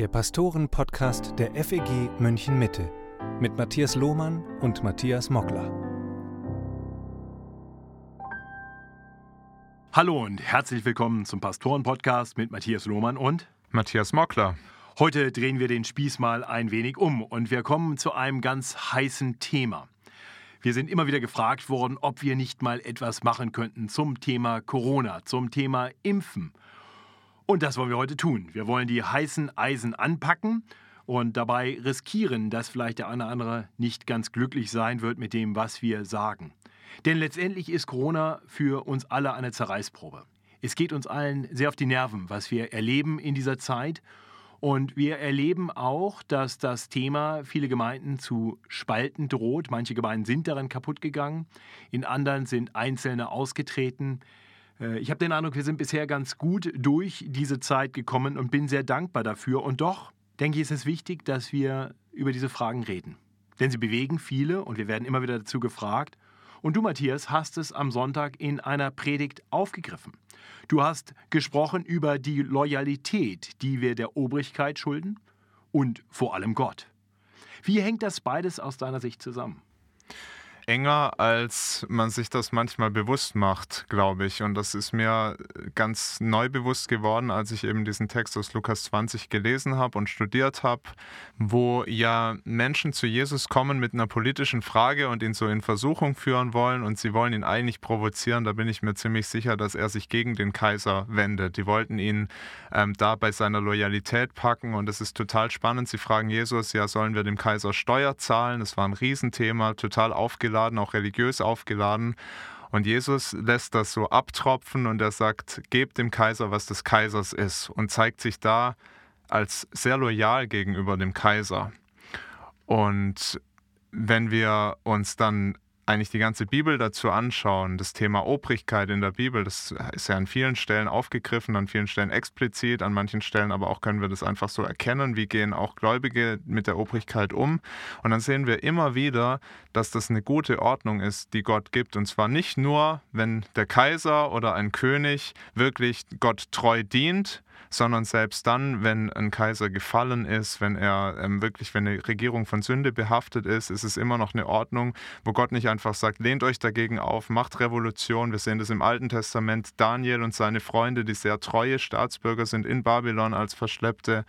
der Pastoren-Podcast der FEG München Mitte mit Matthias Lohmann und Matthias Mockler. Hallo und herzlich willkommen zum Pastoren-Podcast mit Matthias Lohmann und Matthias Mockler. Heute drehen wir den Spieß mal ein wenig um und wir kommen zu einem ganz heißen Thema. Wir sind immer wieder gefragt worden, ob wir nicht mal etwas machen könnten zum Thema Corona, zum Thema Impfen. Und das wollen wir heute tun. Wir wollen die heißen Eisen anpacken und dabei riskieren, dass vielleicht der eine oder andere nicht ganz glücklich sein wird mit dem, was wir sagen. Denn letztendlich ist Corona für uns alle eine Zerreißprobe. Es geht uns allen sehr auf die Nerven, was wir erleben in dieser Zeit. Und wir erleben auch, dass das Thema viele Gemeinden zu spalten droht. Manche Gemeinden sind daran kaputt gegangen, in anderen sind Einzelne ausgetreten. Äh, ich habe den Eindruck, wir sind bisher ganz gut durch diese Zeit gekommen und bin sehr dankbar dafür. Und doch, denke ich, ist es wichtig, dass wir über diese Fragen reden. Denn sie bewegen viele und wir werden immer wieder dazu gefragt. Und du, Matthias, hast es am Sonntag in einer Predigt aufgegriffen. Du hast gesprochen über die Loyalität, die wir der Obrigkeit schulden und vor allem Gott. Wie hängt das beides aus deiner Sicht zusammen? Enger, als man sich das manchmal bewusst macht, glaube ich. Und das ist mir ganz neu bewusst geworden, als ich eben diesen Text aus Lukas 20 gelesen habe und studiert habe, wo ja Menschen zu Jesus kommen mit einer politischen Frage und ihn so in Versuchung führen wollen und sie wollen ihn eigentlich provozieren. Da bin ich mir ziemlich sicher, dass er sich gegen den Kaiser wendet. Die wollten ihn ähm, da bei seiner Loyalität packen und es ist total spannend. Sie fragen Jesus, ja, sollen wir dem Kaiser Steuer zahlen? Das war ein Riesenthema, total aufgeladen aufgeladen, auch religiös aufgeladen. Und Jesus lässt das so abtropfen und er sagt, gebt dem Kaiser, was des Kaisers ist und zeigt sich da als sehr loyal gegenüber dem Kaiser. Und wenn wir uns dann eigentlich die ganze Bibel dazu anschauen, das Thema Obrigkeit in der Bibel, das ist ja an vielen Stellen aufgegriffen, an vielen Stellen explizit, an manchen Stellen aber auch können wir das einfach so erkennen, wie gehen auch Gläubige mit der Obrigkeit um. Und dann sehen wir immer wieder, dass das eine gute Ordnung ist, die Gott gibt. Und zwar nicht nur, wenn der Kaiser oder ein König wirklich Gott treu dient, sondern selbst dann, wenn ein Kaiser gefallen ist, wenn er ähm, wirklich, wenn eine Regierung von Sünde behaftet ist, ist es immer noch eine Ordnung, wo Gott nicht einfach sagt, lehnt euch dagegen auf, macht Revolution. Wir sehen das im Alten Testament. Daniel und seine Freunde, die sehr treue Staatsbürger sind in Babylon als Verschleppte,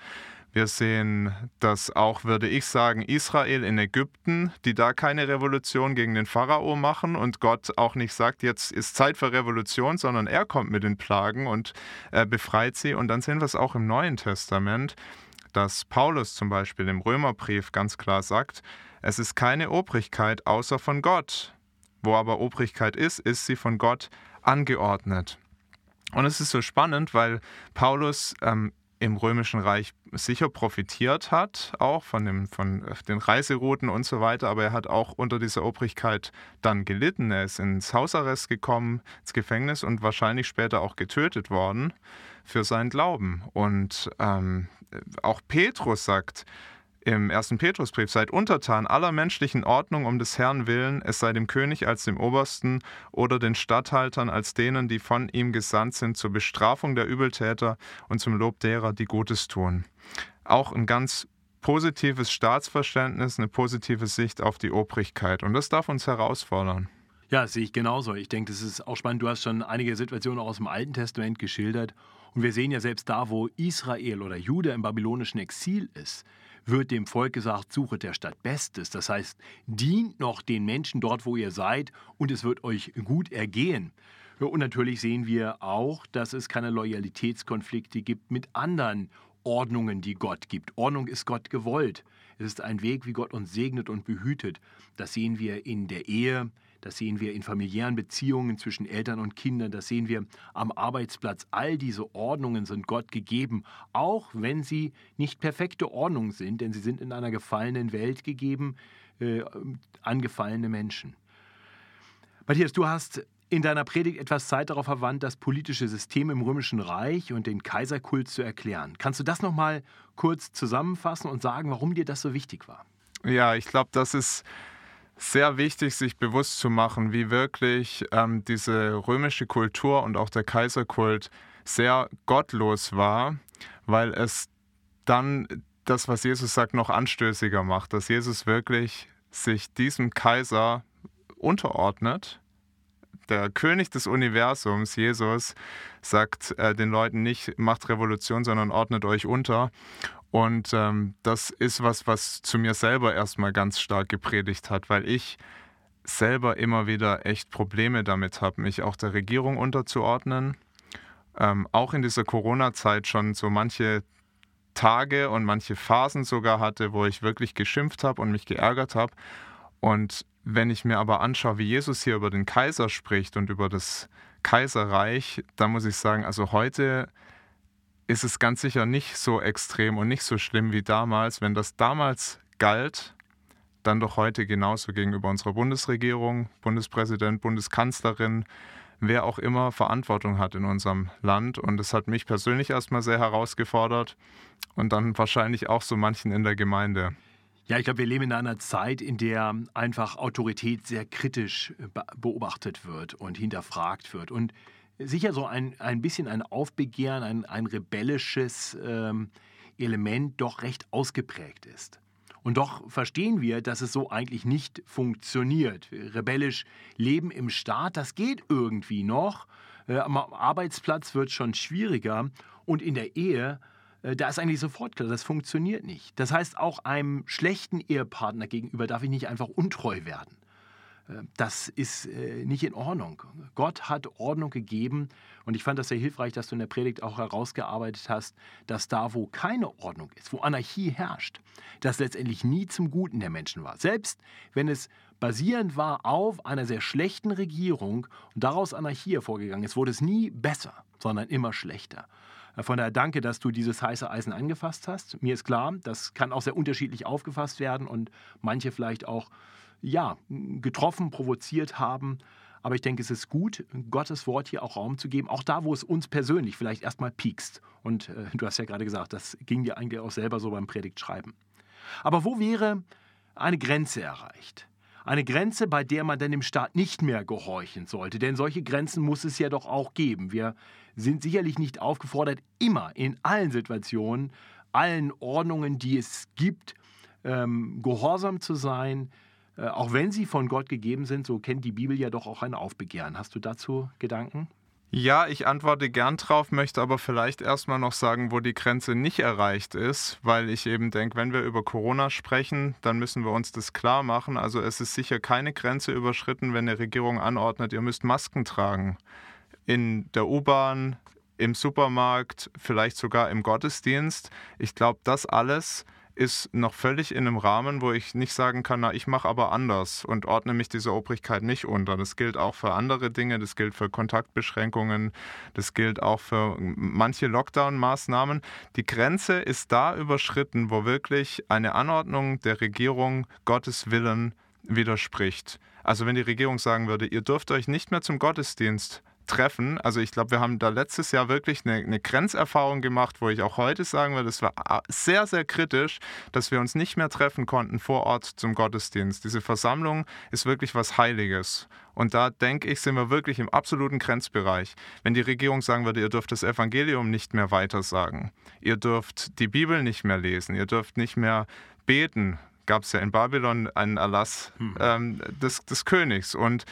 wir sehen dass auch, würde ich sagen, Israel in Ägypten, die da keine Revolution gegen den Pharao machen und Gott auch nicht sagt, jetzt ist Zeit für Revolution, sondern er kommt mit den Plagen und äh, befreit sie. Und dann sehen wir es auch im Neuen Testament, dass Paulus zum Beispiel im Römerbrief ganz klar sagt, es ist keine Obrigkeit außer von Gott. Wo aber Obrigkeit ist, ist sie von Gott angeordnet. Und es ist so spannend, weil Paulus ähm, im Römischen Reich sicher profitiert hat, auch von, dem, von äh, den Reiserouten und so weiter, aber er hat auch unter dieser Obrigkeit dann gelitten. Er ist ins Hausarrest gekommen, ins Gefängnis und wahrscheinlich später auch getötet worden für seinen Glauben. Und ähm, auch Petrus sagt, im ersten Petrusbrief, seid untertan aller menschlichen Ordnung um des Herrn willen, es sei dem König als dem Obersten oder den Statthaltern als denen, die von ihm gesandt sind zur Bestrafung der Übeltäter und zum Lob derer, die Gutes tun. Auch ein ganz positives Staatsverständnis, eine positive Sicht auf die Obrigkeit. Und das darf uns herausfordern. Ja, sehe ich genauso. Ich denke, das ist auch spannend. Du hast schon einige Situationen aus dem Alten Testament geschildert. Und wir sehen ja selbst da, wo Israel oder Juda im babylonischen Exil ist, wird dem Volk gesagt, suchet der Stadt Bestes. Das heißt, dient noch den Menschen dort, wo ihr seid, und es wird euch gut ergehen. Und natürlich sehen wir auch, dass es keine Loyalitätskonflikte gibt mit anderen Ordnungen, die Gott gibt. Ordnung ist Gott gewollt. Es ist ein Weg, wie Gott uns segnet und behütet. Das sehen wir in der Ehe, das sehen wir in familiären Beziehungen zwischen Eltern und Kindern, das sehen wir am Arbeitsplatz. All diese Ordnungen sind Gott gegeben, auch wenn sie nicht perfekte Ordnungen sind, denn sie sind in einer gefallenen Welt gegeben äh, an gefallene Menschen. Matthias, du hast in deiner Predigt etwas Zeit darauf verwandt, das politische System im Römischen Reich und den Kaiserkult zu erklären. Kannst du das noch mal kurz zusammenfassen und sagen, warum dir das so wichtig war? Ja, ich glaube, das ist sehr wichtig, sich bewusst zu machen, wie wirklich ähm, diese römische Kultur und auch der Kaiserkult sehr gottlos war, weil es dann das, was Jesus sagt, noch anstößiger macht, dass Jesus wirklich sich diesem Kaiser unterordnet. Der König des Universums, Jesus, sagt äh, den Leuten nicht, macht Revolution, sondern ordnet euch unter. Und ähm, das ist was, was zu mir selber erstmal ganz stark gepredigt hat, weil ich selber immer wieder echt Probleme damit habe, mich auch der Regierung unterzuordnen. Ähm, auch in dieser Corona-Zeit schon so manche Tage und manche Phasen sogar hatte, wo ich wirklich geschimpft habe und mich geärgert habe. Und wenn ich mir aber anschaue, wie Jesus hier über den Kaiser spricht und über das Kaiserreich, dann muss ich sagen, also heute ist es ganz sicher nicht so extrem und nicht so schlimm wie damals. Wenn das damals galt, dann doch heute genauso gegenüber unserer Bundesregierung, Bundespräsident, Bundeskanzlerin, wer auch immer Verantwortung hat in unserem Land. Und das hat mich persönlich erstmal sehr herausgefordert und dann wahrscheinlich auch so manchen in der Gemeinde. Ja, ich glaube, wir leben in einer Zeit, in der einfach Autorität sehr kritisch beobachtet wird und hinterfragt wird. Und sicher so ein, ein bisschen ein Aufbegehren, ein, ein rebellisches ähm, Element doch recht ausgeprägt ist. Und doch verstehen wir, dass es so eigentlich nicht funktioniert. Rebellisch leben im Staat, das geht irgendwie noch. Äh, am Arbeitsplatz wird schon schwieriger. Und in der Ehe, äh, da ist eigentlich sofort klar, das funktioniert nicht. Das heißt, auch einem schlechten Ehepartner gegenüber darf ich nicht einfach untreu werden. Das ist äh, nicht in Ordnung. Gott hat Ordnung gegeben und ich fand das sehr hilfreich, dass du in der Predigt auch herausgearbeitet hast, dass da, wo keine Ordnung ist, wo Anarchie herrscht, das letztendlich nie zum Guten der Menschen war. Selbst wenn es basierend war auf einer sehr schlechten Regierung und daraus Anarchie hervorgegangen ist, wurde es nie besser, sondern immer schlechter. Äh, von daher danke, dass du dieses heiße Eisen angefasst hast. Mir ist klar, das kann auch sehr unterschiedlich aufgefasst werden und manche vielleicht auch ja, getroffen, provoziert haben. Aber ich denke, es ist gut, Gottes Wort hier auch Raum zu geben, auch da, wo es uns persönlich vielleicht erstmal piekst. Und äh, du hast ja gerade gesagt, das ging dir eigentlich auch selber so beim Predigtschreiben. Aber wo wäre eine Grenze erreicht? Eine Grenze, bei der man dann dem Staat nicht mehr gehorchen sollte. Denn solche Grenzen muss es ja doch auch geben. Wir sind sicherlich nicht aufgefordert, immer in allen Situationen, allen Ordnungen, die es gibt, ähm, gehorsam zu sein, auch wenn sie von Gott gegeben sind, so kennt die Bibel ja doch auch ein Aufbegehren. Hast du dazu Gedanken? Ja, ich antworte gern drauf, möchte aber vielleicht erstmal noch sagen, wo die Grenze nicht erreicht ist, weil ich eben denke, wenn wir über Corona sprechen, dann müssen wir uns das klar machen. Also es ist sicher keine Grenze überschritten, wenn eine Regierung anordnet, ihr müsst Masken tragen. In der U-Bahn, im Supermarkt, vielleicht sogar im Gottesdienst. Ich glaube, das alles ist noch völlig in einem Rahmen, wo ich nicht sagen kann, na, ich mache aber anders und ordne mich dieser Obrigkeit nicht unter. Das gilt auch für andere Dinge, das gilt für Kontaktbeschränkungen, das gilt auch für manche Lockdown-Maßnahmen. Die Grenze ist da überschritten, wo wirklich eine Anordnung der Regierung Gottes Willen widerspricht. Also wenn die Regierung sagen würde, ihr dürft euch nicht mehr zum Gottesdienst treffen. Also ich glaube, wir haben da letztes Jahr wirklich eine, eine, Grenzerfahrung gemacht, wo ich auch heute sagen würde, es war sehr, sehr kritisch, dass wir uns nicht mehr treffen konnten vor Ort zum Gottesdienst. Diese Versammlung ist wirklich was Heiliges. Und da denke ich, sind wir wirklich im absoluten Grenzbereich. Wenn die Regierung sagen würde, ihr dürft das Evangelium nicht mehr weitersagen, ihr dürft die Bibel nicht mehr lesen, ihr dürft nicht mehr beten, gab es ja in Babylon einen Erlass hm. ähm, des, des Königs. Und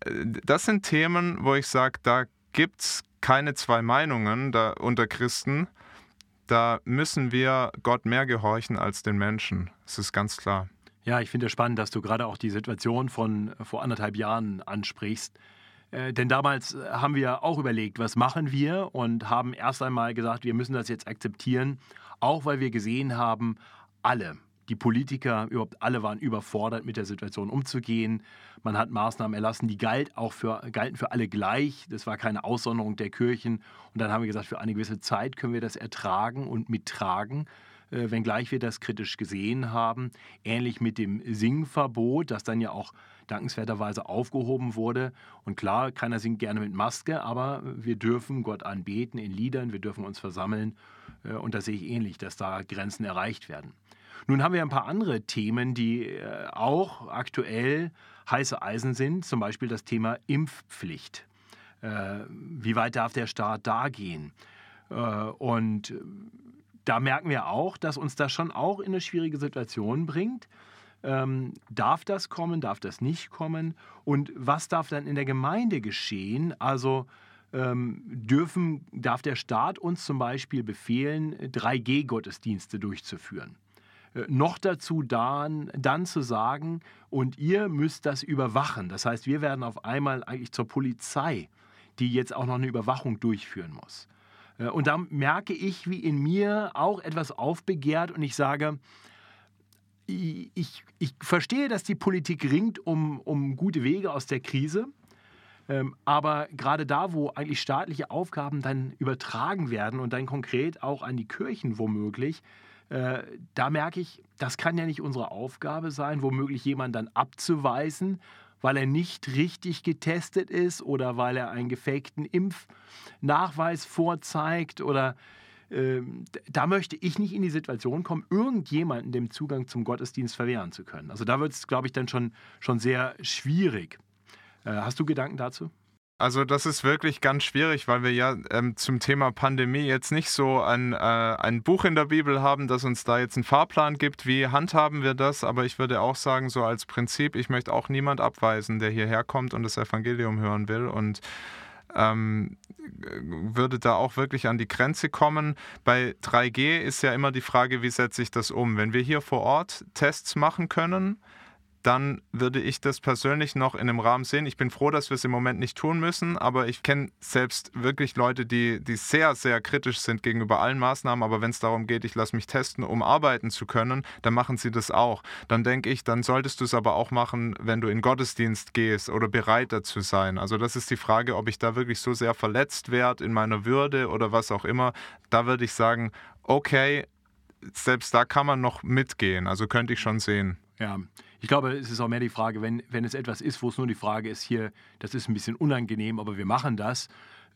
das sind Themen, wo ich sage, da gibt es keine zwei Meinungen da unter Christen. Da müssen wir Gott mehr gehorchen als den Menschen. Das ist ganz klar. Ja, ich finde es spannend, dass du gerade auch die Situation von vor anderthalb Jahren ansprichst. Äh, denn damals haben wir auch überlegt, was machen wir und haben erst einmal gesagt, wir müssen das jetzt akzeptieren, auch weil wir gesehen haben, alle, die Politiker, überhaupt alle waren überfordert, mit der Situation umzugehen. Man hat Maßnahmen erlassen, die galt auch für, galten für alle gleich. Das war keine Aussonderung der Kirchen. Und dann haben wir gesagt, für eine gewisse Zeit können wir das ertragen und mittragen, äh, wenngleich wir das kritisch gesehen haben. Ähnlich mit dem Singverbot, das dann ja auch dankenswerterweise aufgehoben wurde. Und klar, keiner singt gerne mit Maske, aber wir dürfen Gott anbeten in Liedern, wir dürfen uns versammeln. Äh, und da sehe ich ähnlich, dass da Grenzen erreicht werden. Nun haben wir ein paar andere Themen, die äh, auch aktuell heiße Eisen sind, zum Beispiel das Thema Impfpflicht. Äh, wie weit darf der Staat da gehen? Äh, und da merken wir auch, dass uns das schon auch in eine schwierige Situation bringt. Ähm, darf das kommen, darf das nicht kommen? Und was darf dann in der Gemeinde geschehen? Also ähm, dürfen, darf der Staat uns zum Beispiel befehlen, 3G-Gottesdienste durchzuführen? Äh, noch dazu dann, dann zu sagen, und ihr müsst das überwachen. Das heißt, wir werden auf einmal eigentlich zur Polizei, die jetzt auch noch eine Überwachung durchführen muss. Äh, und da merke ich, wie in mir auch etwas aufbegehrt und ich sage, ich, ich verstehe, dass die Politik ringt um, um gute Wege aus der Krise. Ähm, aber gerade da, wo eigentlich staatliche Aufgaben dann übertragen werden und dann konkret auch an die Kirchen womöglich, äh, da merke ich, das kann ja nicht unsere Aufgabe sein, womöglich jemanden dann abzuweisen, weil er nicht richtig getestet ist oder weil er einen gefakten Impfnachweis vorzeigt oder äh, da möchte ich nicht in die Situation kommen, irgendjemanden den Zugang zum Gottesdienst verwehren zu können. Also da wird es, glaube ich, dann schon, schon sehr schwierig. Äh, hast du Gedanken dazu? Also das ist wirklich ganz schwierig, weil wir ja ähm, zum Thema Pandemie jetzt nicht so ein, äh, ein Buch in der Bibel haben, das uns da jetzt einen Fahrplan gibt. Wie handhaben wir das? Aber ich würde auch sagen, so als Prinzip, ich möchte auch niemand abweisen, der hierher kommt und das Evangelium hören will. Und ähm, würde da auch wirklich an die Grenze kommen. Bei 3G ist ja immer die Frage, wie setze ich das um? Wenn wir hier vor Ort Tests machen können, dann würde ich das persönlich noch in einem Rahmen sehen. Ich bin froh, dass wir es im Moment nicht tun müssen, aber ich kenne selbst wirklich Leute, die, die sehr, sehr kritisch sind gegenüber allen Maßnahmen. Aber wenn es darum geht, ich lasse mich testen, um arbeiten zu können, dann machen sie das auch. Dann denke ich, dann solltest du es aber auch machen, wenn du in Gottesdienst gehst oder bereit dazu sein. Also das ist die Frage, ob ich da wirklich so sehr verletzt werde in meiner Würde oder was auch immer. Da würde ich sagen, okay, selbst da kann man noch mitgehen. Also könnte ich schon sehen. Ja, ich glaube, es ist auch mehr die Frage, wenn, wenn es etwas ist, wo es nur die Frage ist, hier, das ist ein bisschen unangenehm, aber wir machen das,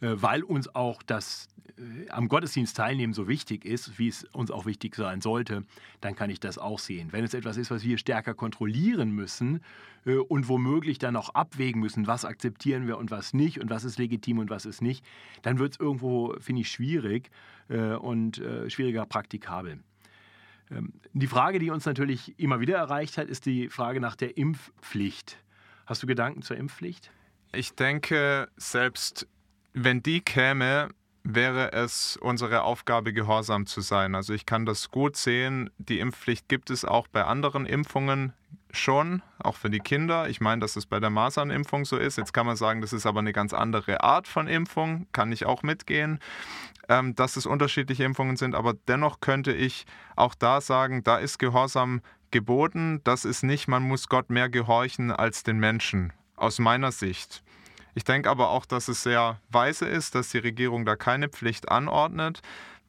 äh, weil uns auch das äh, am Gottesdienst teilnehmen so wichtig ist, wie es uns auch wichtig sein sollte, dann kann ich das auch sehen. Wenn es etwas ist, was wir stärker kontrollieren müssen äh, und womöglich dann auch abwägen müssen, was akzeptieren wir und was nicht und was ist legitim und was ist nicht, dann wird es irgendwo, finde ich, schwierig und schwieriger praktikabel. Ähm, die Frage, die uns natürlich immer wieder erreicht hat, ist die Frage nach der Impfpflicht. Hast du Gedanken zur Impfpflicht? Ich denke, selbst wenn die käme, wäre es unsere Aufgabe, gehorsam zu sein. Also ich kann das gut sehen. Die Impfpflicht gibt es auch bei anderen Impfungen schon, auch für die Kinder. Ich meine, dass es bei der Masernimpfung so ist. Jetzt kann man sagen, das ist aber eine ganz andere Art von Impfung. Kann ich auch mitgehen ähm, dass es unterschiedliche Impfungen sind, aber dennoch könnte ich auch da sagen, da ist Gehorsam geboten. Das ist nicht, man muss Gott mehr gehorchen als den Menschen, aus meiner Sicht. Ich denke aber auch, dass es sehr weise ist, dass die Regierung da keine Pflicht anordnet,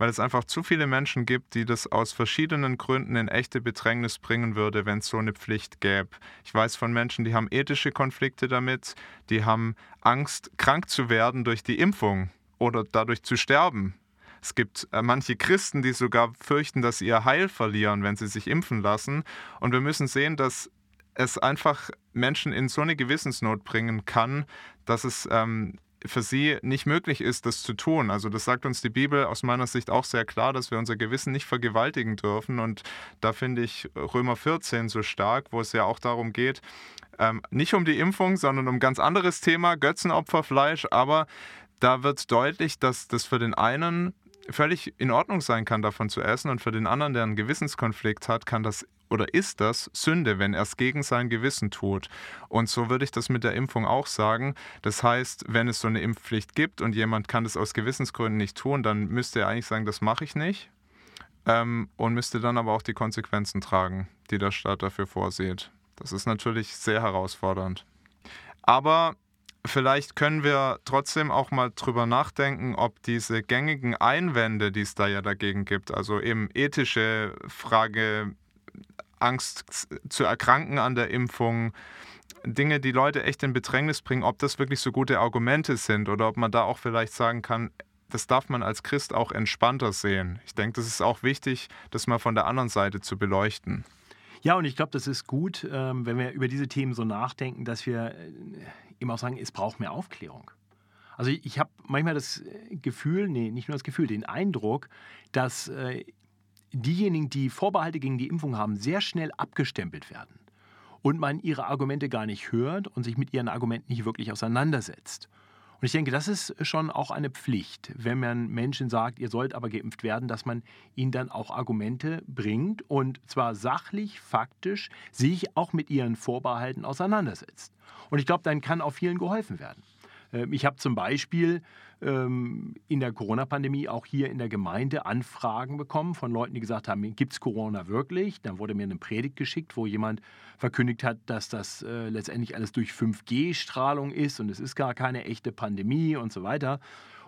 weil es einfach zu viele Menschen gibt, die das aus verschiedenen Gründen in echte Bedrängnis bringen würde, wenn es so eine Pflicht gäbe. Ich weiß von Menschen, die haben ethische Konflikte damit, die haben Angst, krank zu werden durch die Impfung oder dadurch zu sterben. Es gibt äh, manche Christen, die sogar fürchten, dass sie ihr Heil verlieren, wenn sie sich impfen lassen. Und wir müssen sehen, dass es einfach Menschen in so eine Gewissensnot bringen kann, dass es ähm, für sie nicht möglich ist, das zu tun. Also das sagt uns die Bibel aus meiner Sicht auch sehr klar, dass wir unser Gewissen nicht vergewaltigen dürfen. Und da finde ich Römer 14 so stark, wo es ja auch darum geht, ähm, nicht um die Impfung, sondern um ein ganz anderes Thema, Götzenopferfleisch. Aber da wird deutlich, dass das für den einen völlig in Ordnung sein kann, davon zu essen und für den anderen, der einen Gewissenskonflikt hat, kann das oder ist das Sünde, wenn er es gegen sein Gewissen tut. Und so würde ich das mit der Impfung auch sagen. Das heißt, wenn es so eine Impfpflicht gibt und jemand kann das aus Gewissensgründen nicht tun, dann müsste er eigentlich sagen, das mache ich nicht. Ähm, und müsste dann aber auch die Konsequenzen tragen, die der Staat dafür vorsieht. Das ist natürlich sehr herausfordernd. Aber Vielleicht können wir trotzdem auch mal drüber nachdenken, ob diese gängigen Einwände, die es da ja dagegen gibt, also eben ethische Frage, Angst zu erkranken an der Impfung, Dinge, die Leute echt in Bedrängnis bringen, ob das wirklich so gute Argumente sind oder ob man da auch vielleicht sagen kann, das darf man als Christ auch entspannter sehen. Ich denke, das ist auch wichtig, das mal von der anderen Seite zu beleuchten. Ja, und ich glaube, das ist gut, ähm, wenn wir über diese Themen so nachdenken, dass wir äh, immer auch sagen, es braucht mehr Aufklärung. Also ich, habe manchmal das Gefühl, nee, nicht nur das Gefühl, den Eindruck, dass äh, diejenigen, die Vorbehalte gegen die Impfung haben, sehr schnell abgestempelt werden und man ihre Argumente gar nicht hört und sich mit ihren Argumenten nicht wirklich auseinandersetzt. Und ich denke, das ist schon auch eine Pflicht, wenn man Menschen sagt, ihr sollt aber geimpft werden, dass man ihnen dann auch Argumente bringt und zwar sachlich, faktisch, sich auch mit ihren Vorbehalten auseinandersetzt. Und ich glaube, dann kann auch vielen geholfen werden. Ähm, ich habe zum Beispiel ähm, in der Corona-Pandemie auch hier in der Gemeinde Anfragen bekommen von Leuten, die gesagt haben, gibt es Corona wirklich? Dann wurde mir eine Predigt geschickt, wo jemand verkündigt hat, dass das äh, letztendlich alles durch 5G-Strahlung ist und es ist gar keine echte Pandemie und so weiter.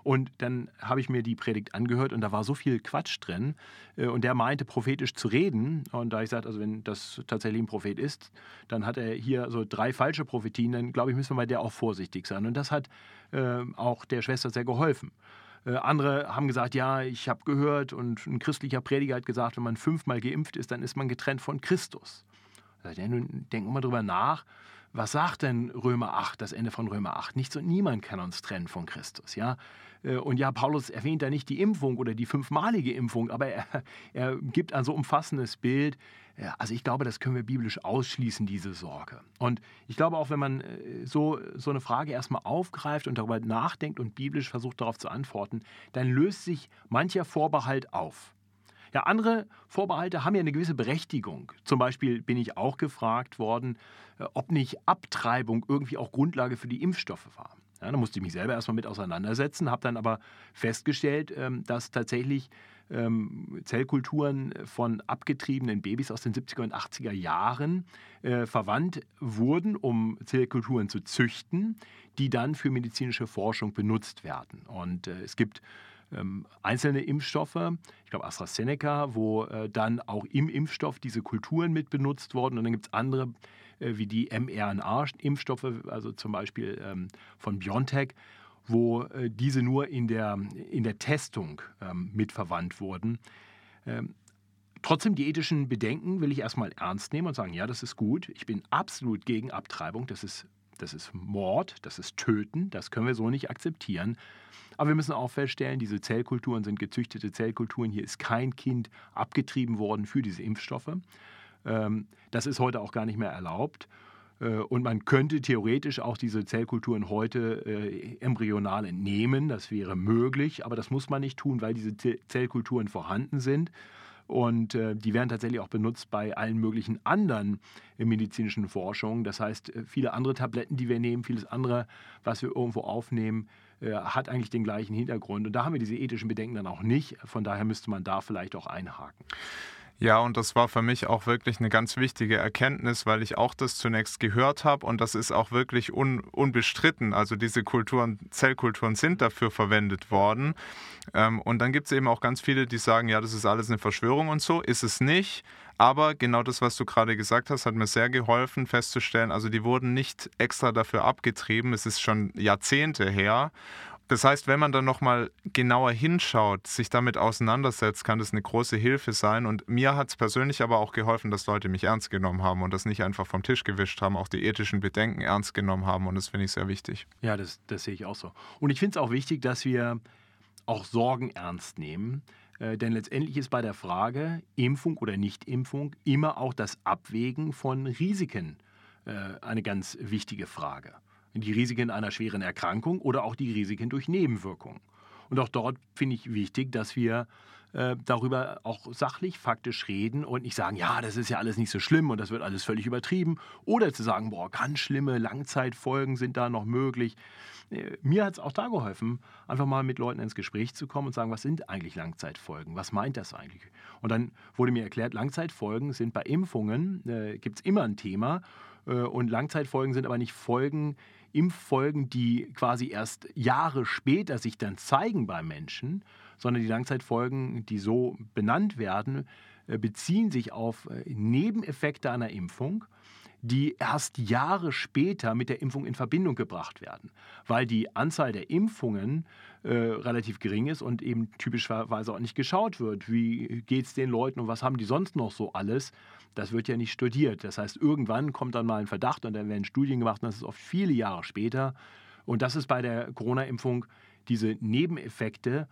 Und dann habe ich mir die Predigt angehört und da war so viel Quatsch drin. Äh, und der meinte, prophetisch zu reden. Und da ich sagte, also wenn das tatsächlich ein Prophet ist, dann hat er hier so drei falsche Prophetien, dann glaube ich, müssen wir bei der auch vorsichtig sein. Und das hat äh, auch der Schwester sehr geholfen. Äh, andere haben gesagt, ja, ich habe gehört und ein christlicher Prediger hat gesagt, wenn man fünfmal geimpft ist, dann ist man getrennt von Christus. Ja, nun denken wir mal drüber nach. Was sagt denn Römer 8, das Ende von Römer 8? Nichts und niemand kann uns trennen von Christus. Ja? Äh, und ja, Paulus erwähnt da nicht die Impfung oder die fünfmalige Impfung, aber er, er gibt ein so umfassendes Bild. Also ich glaube, das können wir biblisch ausschließen, diese Sorge. Und ich glaube auch, wenn man äh, so, so eine Frage erstmal aufgreift und darüber nachdenkt und biblisch versucht darauf zu antworten, dann löst sich mancher Vorbehalt auf. Ja, andere Vorbehalte haben ja eine gewisse Berechtigung. Zum Beispiel bin ich auch gefragt worden, äh, ob nicht Abtreibung irgendwie auch Grundlage für die Impfstoffe war. Ja, da musste ich mich selber erstmal mit auseinandersetzen, habe dann aber festgestellt, ähm, dass tatsächlich ähm, Zellkulturen von abgetriebenen Babys aus den 70er und 80er Jahren äh, verwandt wurden, um Zellkulturen zu züchten, die dann für medizinische Forschung benutzt werden. Und äh, es gibt ähm, einzelne Impfstoffe, ich glaube AstraZeneca, wo äh, dann auch im Impfstoff diese Kulturen mit benutzt wurden. Und dann gibt es andere äh, wie die mRNA-Impfstoffe, also zum Beispiel ähm, von BioNTech, wo äh, diese nur in der, in der Testung ähm, mitverwandt wurden. Ähm, trotzdem die ethischen Bedenken will ich erstmal ernst nehmen und sagen, ja, das ist gut. Ich bin absolut gegen Abtreibung. Das ist, das ist Mord, das ist Töten. Das können wir so nicht akzeptieren. Aber wir müssen auch feststellen, diese Zellkulturen sind gezüchtete Zellkulturen. Hier ist kein Kind abgetrieben worden für diese Impfstoffe. Ähm, das ist heute auch gar nicht mehr erlaubt. Äh, und man könnte theoretisch auch diese Zellkulturen heute äh, embryonal entnehmen. Das wäre möglich, aber das muss man nicht tun, weil diese Zellkulturen vorhanden sind. Und äh, die werden tatsächlich auch benutzt bei allen möglichen anderen äh, medizinischen Forschungen. Das heißt, äh, viele andere Tabletten, die wir nehmen, vieles andere, was wir irgendwo aufnehmen, hat eigentlich den gleichen Hintergrund. Und da haben wir diese ethischen Bedenken dann auch nicht. Von daher müsste man da vielleicht auch einhaken. Ja, und das war für mich auch wirklich eine ganz wichtige Erkenntnis, weil ich auch das zunächst gehört habe und das ist auch wirklich un, unbestritten. Also diese Kulturen, Zellkulturen sind dafür verwendet worden. Ähm, und dann gibt es eben auch ganz viele, die sagen, ja, das ist alles eine Verschwörung und so. Ist es nicht. Aber genau das, was du gerade gesagt hast, hat mir sehr geholfen festzustellen. Also die wurden nicht extra dafür abgetrieben. Es ist schon Jahrzehnte her. Das heißt, wenn man dann nochmal genauer hinschaut, sich damit auseinandersetzt, kann das eine große Hilfe sein. Und mir hat es persönlich aber auch geholfen, dass Leute mich ernst genommen haben und das nicht einfach vom Tisch gewischt haben, auch die ethischen Bedenken ernst genommen haben. Und das finde ich sehr wichtig. Ja, das, das sehe ich auch so. Und ich finde es auch wichtig, dass wir auch Sorgen ernst nehmen. Äh, denn letztendlich ist bei der Frage Impfung oder Nichtimpfung immer auch das Abwägen von Risiken äh, eine ganz wichtige Frage die Risiken einer schweren Erkrankung oder auch die Risiken durch Nebenwirkungen. Und auch dort finde ich wichtig, dass wir äh, darüber auch sachlich, faktisch reden und nicht sagen, ja, das ist ja alles nicht so schlimm und das wird alles völlig übertrieben. Oder zu sagen, boah, ganz schlimme Langzeitfolgen sind da noch möglich. Äh, mir hat es auch da geholfen, einfach mal mit Leuten ins Gespräch zu kommen und sagen, was sind eigentlich Langzeitfolgen? Was meint das eigentlich? Und dann wurde mir erklärt, Langzeitfolgen sind bei Impfungen, äh, gibt es immer ein Thema. Äh, und Langzeitfolgen sind aber nicht Folgen, Impffolgen, die quasi erst Jahre später sich dann zeigen beim Menschen, sondern die Langzeitfolgen, die so benannt werden, äh, beziehen sich auf äh, Nebeneffekte einer Impfung, die erst Jahre später mit der Impfung in Verbindung gebracht werden, weil die Anzahl der Impfungen äh, relativ gering ist und eben typischerweise auch nicht geschaut wird. Wie geht es den Leuten und was haben die sonst noch so alles? Das wird ja nicht studiert. Das heißt, irgendwann kommt dann mal ein Verdacht und dann werden Studien gemacht und das ist oft viele Jahre später. Und das ist bei der Corona-Impfung diese Nebeneffekte,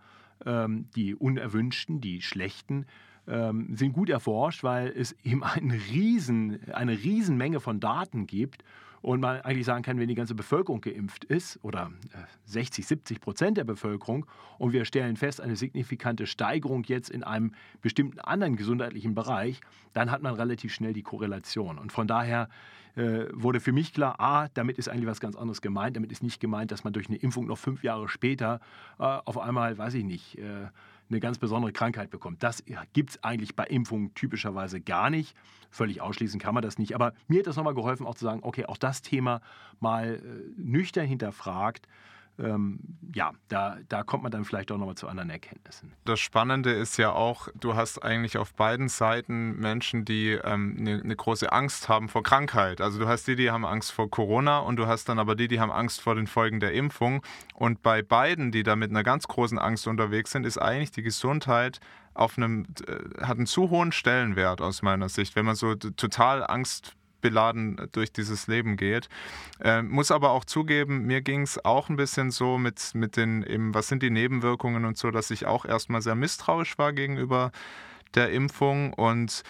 ähm, die unerwünschten, die schlechten, ähm, sind gut erforscht, weil es eben eine riesen, eine riesen Menge von Daten gibt und man eigentlich sagen kann, wenn die ganze Bevölkerung geimpft ist oder 60, äh, 70 Prozent der Bevölkerung und wir stellen fest, eine signifikante Steigerung jetzt in einem bestimmten anderen gesundheitlichen Bereich, dann hat man relativ schnell die Korrelation. Und von daher äh, wurde für mich klar, a, damit ist eigentlich was ganz anderes gemeint. Damit ist nicht gemeint, dass man durch eine Impfung noch fünf Jahre später äh, auf einmal, weiß ich nicht, äh, eine ganz besondere Krankheit bekommt. Das gibt es eigentlich bei Impfungen typischerweise gar nicht. Völlig ausschließen kann man das nicht. Aber mir hat das nochmal geholfen, auch zu sagen, okay, auch das Thema mal äh, nüchtern hinterfragt ähm, ja, da, da kommt man dann vielleicht auch nochmal zu anderen Erkenntnissen. Das Spannende ist ja auch, du hast eigentlich auf beiden Seiten Menschen, die eine ähm, ne, ne große Angst haben vor Krankheit. Also du hast die, die haben Angst vor Corona und du hast dann aber die, die haben Angst vor den Folgen der Impfung. Und bei beiden, die da mit einer ganz großen Angst unterwegs sind, ist eigentlich die Gesundheit auf einem, äh, hat einen zu hohen Stellenwert aus meiner Sicht. Wenn man so total Angst beladen durch dieses Leben geht. Ähm, muss aber auch zugeben, mir ging es auch ein bisschen so mit, mit den, eben, was sind die Nebenwirkungen und so, dass ich auch erstmal sehr misstrauisch war gegenüber der Impfung und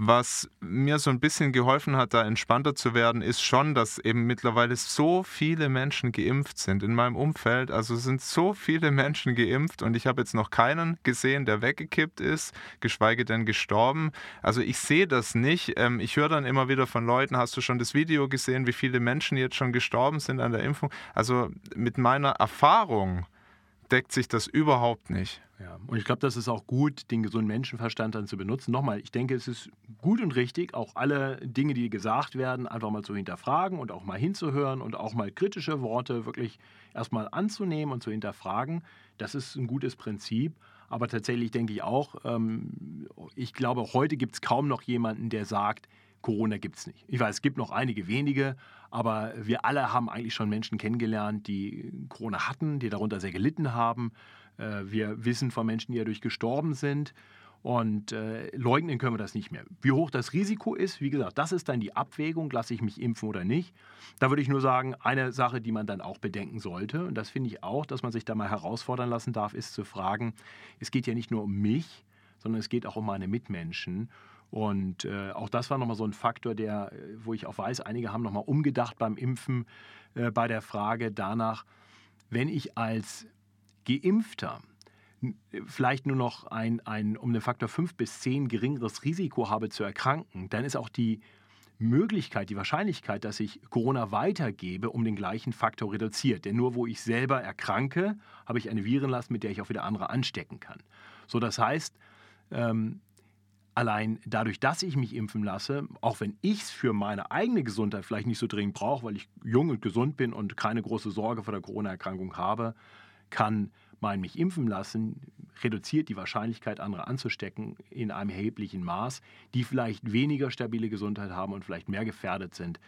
was mir so ein bisschen geholfen hat, da entspannter zu werden, ist schon, dass eben mittlerweile so viele Menschen geimpft sind in meinem Umfeld. Also sind so viele Menschen geimpft und ich habe jetzt noch keinen gesehen, der weggekippt ist, geschweige denn gestorben. Also ich sehe das nicht. Ähm, ich höre dann immer wieder von Leuten, hast du schon das Video gesehen, wie viele Menschen jetzt schon gestorben sind an der Impfung? Also mit meiner Erfahrung deckt sich das überhaupt nicht. Ja, und ich glaube, das ist auch gut, den gesunden Menschenverstand dann zu benutzen. Nochmal, ich denke, es ist gut und richtig, auch alle Dinge, die gesagt werden, einfach mal zu hinterfragen und auch mal hinzuhören und auch mal kritische Worte wirklich erstmal anzunehmen und zu hinterfragen. Das ist ein gutes Prinzip. Aber tatsächlich denke ich auch, ähm, ich glaube, heute gibt es kaum noch jemanden, der sagt, Corona gibt es nicht. Ich weiß, es gibt noch einige wenige, aber wir alle haben eigentlich schon Menschen kennengelernt, die Corona hatten, die darunter sehr gelitten haben. Äh, wir wissen von Menschen, die dadurch gestorben sind. Und äh, leugnen können wir das nicht mehr. Wie hoch das Risiko ist, wie gesagt, das ist dann die Abwägung, lasse ich mich impfen oder nicht. Da würde ich nur sagen, eine Sache, die man dann auch bedenken sollte, und das finde ich auch, dass man sich da mal herausfordern lassen darf, ist zu fragen, es geht ja nicht nur um mich, sondern es geht auch um meine Mitmenschen. Und äh, auch das war nochmal so ein Faktor, der, äh, wo ich auch weiß, einige haben nochmal umgedacht beim Impfen äh, bei der Frage danach, wenn ich als Geimpfter vielleicht nur noch ein, ein um den Faktor 5 bis 10 geringeres Risiko habe zu erkranken, dann ist auch die Möglichkeit, die Wahrscheinlichkeit, dass ich Corona weitergebe, um den gleichen Faktor reduziert. Denn nur wo ich selber erkranke, habe ich eine Virenlast, mit der ich auch wieder andere anstecken kann. So, das heißt, ähm, allein dadurch, dass ich mich impfen lasse, auch wenn ich es für meine eigene Gesundheit vielleicht nicht so dringend brauche, weil ich jung und gesund bin und keine große Sorge vor der Corona-Erkrankung habe, kann mein mich impfen lassen reduziert die Wahrscheinlichkeit, andere anzustecken, in einem erheblichen Maß, die vielleicht weniger stabile Gesundheit haben und vielleicht mehr gefährdet sind.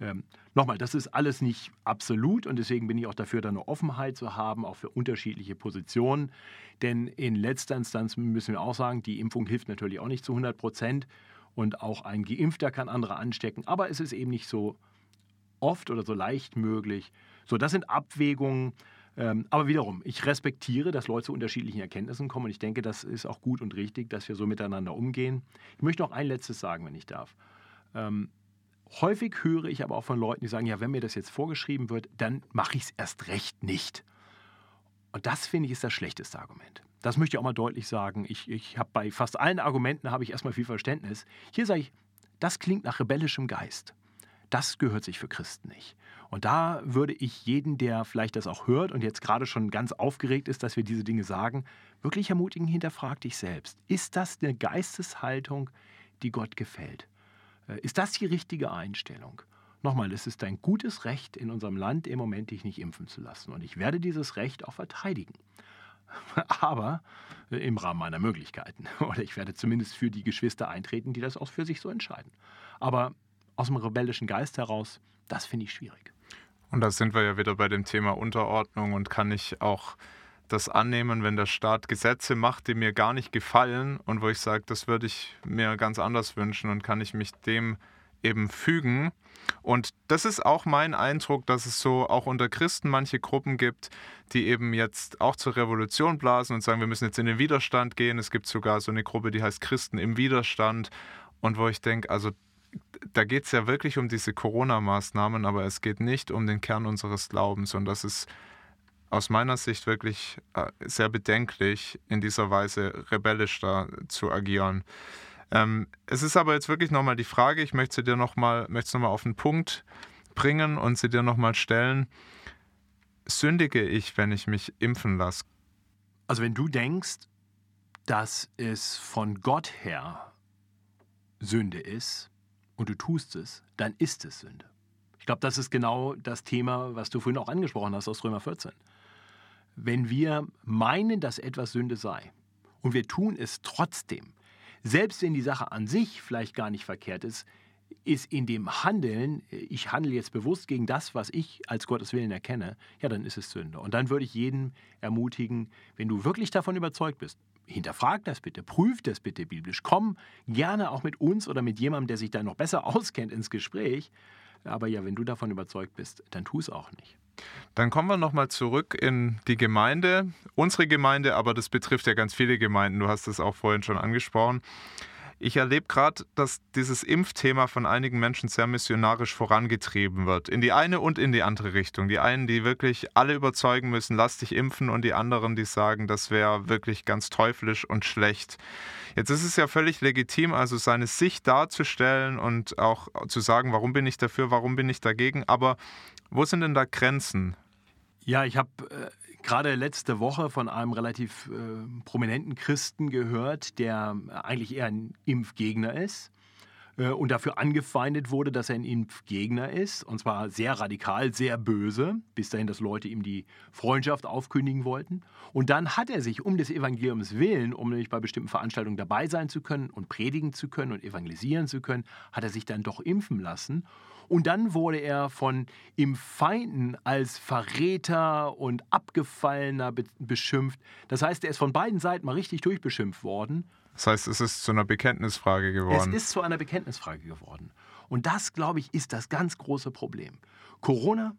Ähm, Nochmal, das ist alles nicht absolut und deswegen bin ich auch dafür, da eine Offenheit zu haben, auch für unterschiedliche Positionen. Denn in letzter Instanz müssen wir auch sagen, die Impfung hilft natürlich auch nicht zu 100 Prozent und auch ein Geimpfter kann andere anstecken, aber es ist eben nicht so oft oder so leicht möglich. So, das sind Abwägungen. Ähm, aber wiederum, ich respektiere, dass Leute zu unterschiedlichen Erkenntnissen kommen und ich denke, das ist auch gut und richtig, dass wir so miteinander umgehen. Ich möchte noch ein letztes sagen, wenn ich darf. Ähm, häufig höre ich aber auch von Leuten, die sagen, ja, wenn mir das jetzt vorgeschrieben wird, dann mache ich es erst recht nicht. Und das finde ich ist das schlechteste Argument. Das möchte ich auch mal deutlich sagen. Ich, ich habe bei fast allen Argumenten habe ich erstmal viel Verständnis. Hier sage ich, das klingt nach rebellischem Geist. Das gehört sich für Christen nicht. Und da würde ich jeden, der vielleicht das auch hört und jetzt gerade schon ganz aufgeregt ist, dass wir diese Dinge sagen, wirklich ermutigen, hinterfrag dich selbst. Ist das eine Geisteshaltung, die Gott gefällt? Äh, ist das die richtige Einstellung? Nochmal, es ist ein gutes Recht in unserem Land im Moment, dich nicht impfen zu lassen. Und ich werde dieses Recht auch verteidigen. Aber äh, im Rahmen meiner Möglichkeiten. Oder ich werde zumindest für die Geschwister eintreten, die das auch für sich so entscheiden. Aber aus dem rebellischen Geist heraus, das finde ich schwierig. Und da sind wir ja wieder bei dem Thema Unterordnung und kann ich auch das annehmen, wenn der Staat Gesetze macht, die mir gar nicht gefallen und wo ich sage, das würde ich mir ganz anders wünschen und kann ich mich dem eben fügen. Und das ist auch mein Eindruck, dass es so auch unter Christen manche Gruppen gibt, die eben jetzt auch zur Revolution blasen und sagen, wir müssen jetzt in den Widerstand gehen. Es gibt sogar so eine Gruppe, die heißt Christen im Widerstand. Und wo ich denke, also da geht es ja wirklich um diese Corona-Maßnahmen, aber es geht nicht um den Kern unseres Glaubens. Und das ist aus meiner Sicht wirklich äh, sehr bedenklich, in dieser Weise rebellisch da zu agieren. Ähm, es ist aber jetzt wirklich nochmal die Frage, ich möchte sie dir nochmal noch auf den Punkt bringen und sie dir nochmal stellen. Sündige ich, wenn ich mich impfen lasse? Also wenn du denkst, dass es von Gott her Sünde ist und du tust es, dann ist es Sünde. Ich glaube, das ist genau das Thema, was du vorhin auch angesprochen hast aus Römer 14. Wenn wir meinen, dass etwas Sünde sei und wir tun es trotzdem, selbst wenn die Sache an sich vielleicht gar nicht verkehrt ist, ist in dem Handeln, ich handle jetzt bewusst gegen das, was ich als Gottes Willen erkenne, ja, dann ist es Sünde. Und dann würde ich jeden ermutigen, wenn du wirklich davon überzeugt bist, hinterfrag das bitte, prüf das bitte biblisch, komm gerne auch mit uns oder mit jemandem, der sich da noch besser auskennt, ins Gespräch. Aber ja, wenn du davon überzeugt bist, dann tu es auch nicht. Dann kommen wir nochmal zurück in die Gemeinde, unsere Gemeinde, aber das betrifft ja ganz viele Gemeinden. Du hast es auch vorhin schon angesprochen. Ich erlebe gerade, dass dieses Impfthema von einigen Menschen sehr missionarisch vorangetrieben wird. In die eine und in die andere Richtung. Die einen, die wirklich alle überzeugen müssen, lass dich impfen, und die anderen, die sagen, das wäre wirklich ganz teuflisch und schlecht. Jetzt ist es ja völlig legitim, also seine Sicht darzustellen und auch zu sagen, warum bin ich dafür, warum bin ich dagegen. Aber wo sind denn da Grenzen? Ja, ich habe äh, gerade letzte Woche von einem relativ äh, prominenten Christen gehört, der eigentlich eher ein Impfgegner ist äh, und dafür angefeindet wurde, dass er ein Impfgegner ist. Und zwar sehr radikal, sehr böse, bis dahin, dass Leute ihm die Freundschaft aufkündigen wollten. Und dann hat er sich um des Evangeliums willen, um nämlich bei bestimmten Veranstaltungen dabei sein zu können und predigen zu können und evangelisieren zu können, hat er sich dann doch impfen lassen. Und dann wurde er von im Feinden als Verräter und Abgefallener be beschimpft. Das heißt, er ist von beiden Seiten mal richtig durchbeschimpft worden. Das heißt, es ist zu einer Bekenntnisfrage geworden. Es ist zu einer Bekenntnisfrage geworden. Und das, glaube ich, ist das ganz große Problem. Corona,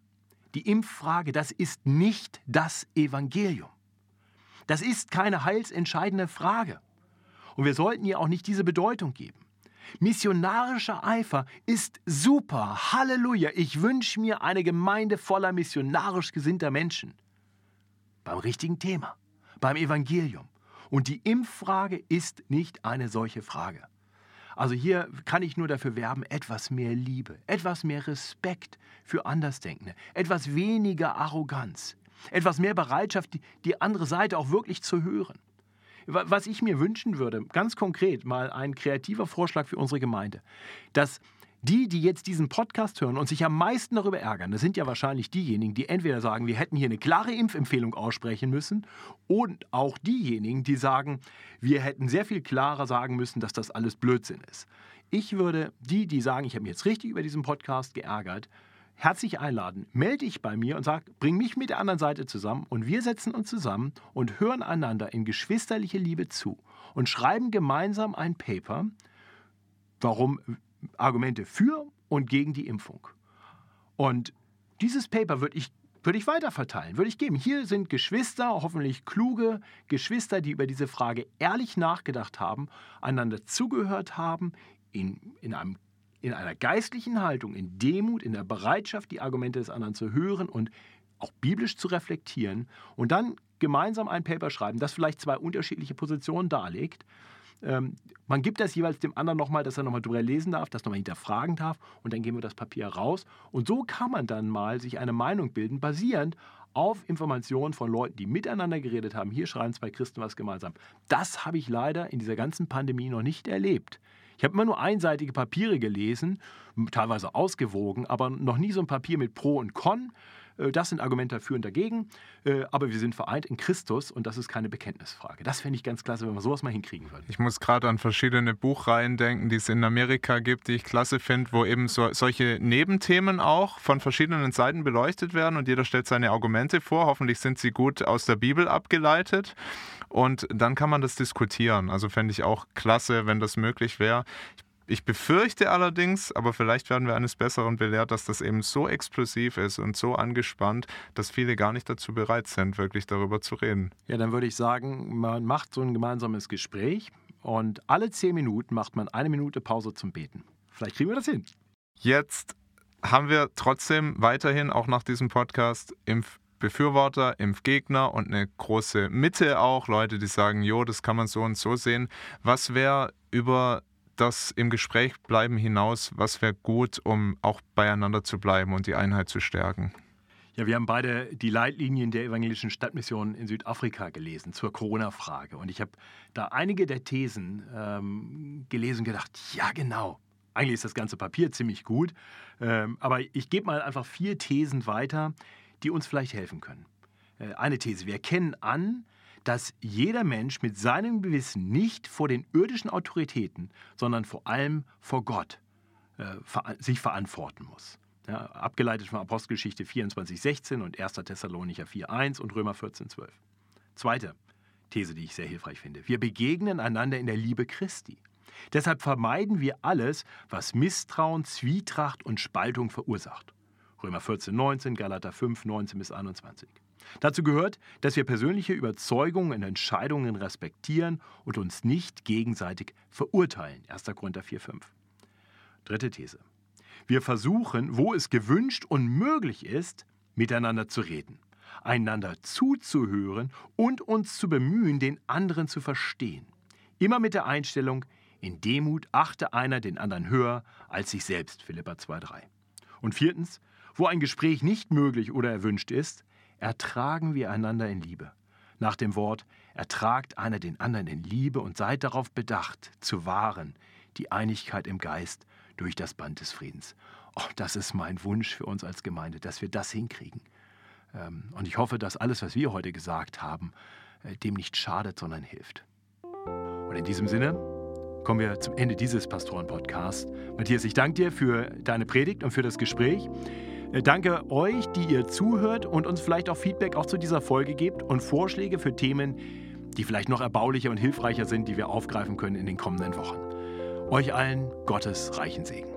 die Impffrage, das ist nicht das Evangelium. Das ist keine heilsentscheidende Frage. Und wir sollten ihr auch nicht diese Bedeutung geben. Missionarischer Eifer ist super. Halleluja. Ich wünsche mir eine Gemeinde voller missionarisch gesinnter Menschen. Beim richtigen Thema, beim Evangelium. Und die Impffrage ist nicht eine solche Frage. Also hier kann ich nur dafür werben, etwas mehr Liebe, etwas mehr Respekt für Andersdenkende, etwas weniger Arroganz, etwas mehr Bereitschaft, die, andere Seite auch wirklich zu hören. Was ich mir wünschen würde, ganz konkret mal ein kreativer Vorschlag für unsere Gemeinde, dass die, die jetzt diesen Podcast hören und sich am meisten darüber ärgern, das sind ja wahrscheinlich diejenigen, die entweder sagen, wir hätten hier eine klare Impfempfehlung aussprechen müssen, und auch diejenigen, die sagen, wir hätten sehr viel klarer sagen müssen, dass das alles Blödsinn ist. Ich würde die, die sagen, ich habe mich jetzt richtig über diesen Podcast geärgert, herzlich einladen. Melde dich bei mir und sag, bring mich mit der anderen Seite zusammen und wir setzen uns zusammen und hören einander in geschwisterliche Liebe zu und schreiben gemeinsam ein Paper, warum Argumente für und gegen die Impfung. Und dieses Paper würde ich, würde ich weiterverteilen, würde ich geben. Hier sind Geschwister, hoffentlich kluge Geschwister, die über diese Frage ehrlich nachgedacht haben, einander zugehört haben, in, in einem in einer geistlichen Haltung, in Demut, in der Bereitschaft, die Argumente des anderen zu hören und auch biblisch zu reflektieren und dann gemeinsam ein Paper schreiben, das vielleicht zwei unterschiedliche Positionen darlegt. Ähm, man gibt das jeweils dem anderen nochmal, dass er nochmal drüber lesen darf, das nochmal hinterfragen darf und dann geben wir das Papier raus. Und so kann man dann mal sich eine Meinung bilden, basierend auf Informationen von Leuten, die miteinander geredet haben. Hier schreiben zwei Christen was gemeinsam. Das habe ich leider in dieser ganzen Pandemie noch nicht erlebt. Ich habe immer nur einseitige Papiere gelesen, teilweise ausgewogen, aber noch nie so ein Papier mit Pro und Con. Äh, das sind Argumente dafür und dagegen. Äh, aber wir sind vereint in Christus und das ist keine Bekenntnisfrage. Das fände ich ganz klasse, wenn wir sowas mal hinkriegen würden. Ich muss gerade an verschiedene Buchreihen denken, die es in Amerika gibt, die ich klasse finde, wo eben so, solche Nebenthemen auch von verschiedenen Seiten beleuchtet werden und jeder stellt seine Argumente vor. Hoffentlich sind sie gut aus der Bibel abgeleitet. Und dann kann man das diskutieren. Also fände ich auch klasse, wenn das möglich wäre. Ich befürchte allerdings, aber vielleicht werden wir eines Besseren belehrt, dass das eben so explosiv ist und so angespannt, dass viele gar nicht dazu bereit sind, wirklich darüber zu reden. Ja, dann würde ich sagen, man macht so ein gemeinsames Gespräch und alle zehn Minuten macht man eine Minute Pause zum Beten. Vielleicht kriegen wir das hin. Jetzt haben wir trotzdem weiterhin auch nach diesem Podcast Impfbefürworter, Impfgegner und eine große Mitte auch, Leute, die sagen, jo, das kann man so und so sehen. Was wäre über das im Gespräch bleiben hinaus, was wäre gut, um auch beieinander zu bleiben und die Einheit zu stärken? Ja, wir haben beide die Leitlinien der evangelischen Stadtmission in Südafrika gelesen zur Corona-Frage. Und ich habe da einige der Thesen ähm, gelesen und gedacht, ja genau, eigentlich ist das ganze Papier ziemlich gut. Ähm, aber ich gebe mal einfach vier Thesen weiter, die uns vielleicht helfen können. Äh, eine These, wir erkennen an, dass jeder Mensch mit seinem Gewissen nicht vor den irdischen Autoritäten, sondern vor allem vor Gott äh, sich verantworten muss. Ja, abgeleitet von Apostelgeschichte 24,16 und 1. Thessalonicher 4,1 und Römer 14,12. Zweite These, die ich sehr hilfreich finde. Wir begegnen einander in der Liebe Christi. Deshalb vermeiden wir alles, was Misstrauen, Zwietracht und Spaltung verursacht. Römer 14, 19, Galater 5, 19 bis 21. Dazu gehört, dass wir persönliche Überzeugungen und Entscheidungen respektieren und uns nicht gegenseitig verurteilen. 1. Korinther 4, 5. Dritte These. Wir versuchen, wo es gewünscht und möglich ist, miteinander zu reden, einander zuzuhören und uns zu bemühen, den anderen zu verstehen. Immer mit der Einstellung, in Demut achte einer den anderen höher als sich selbst, Philippa 2,3. Und viertens, wo ein Gespräch nicht möglich oder erwünscht ist, ertragen wir einander in Liebe. Nach dem Wort, ertragt einer den anderen in Liebe und seid darauf bedacht, zu wahren, die Einigkeit im Geist durch das Band des Friedens. Oh, das ist mein Wunsch für uns als Gemeinde, dass wir das hinkriegen. Ähm, und ich hoffe, dass alles, was wir heute gesagt haben, äh, dem nicht schadet, sondern hilft. Und in diesem Sinne kommen wir zum Ende dieses Pastoren-Podcasts. Matthias, ich danke dir für deine Predigt und für das Gespräch. Äh, danke euch, die ihr zuhört und uns vielleicht auch Feedback auch zu dieser Folge gebt und Vorschläge für Themen, die vielleicht noch erbaulicher und hilfreicher sind, die wir aufgreifen können in den kommenden Wochen. Euch allen Gottes reichen Segen.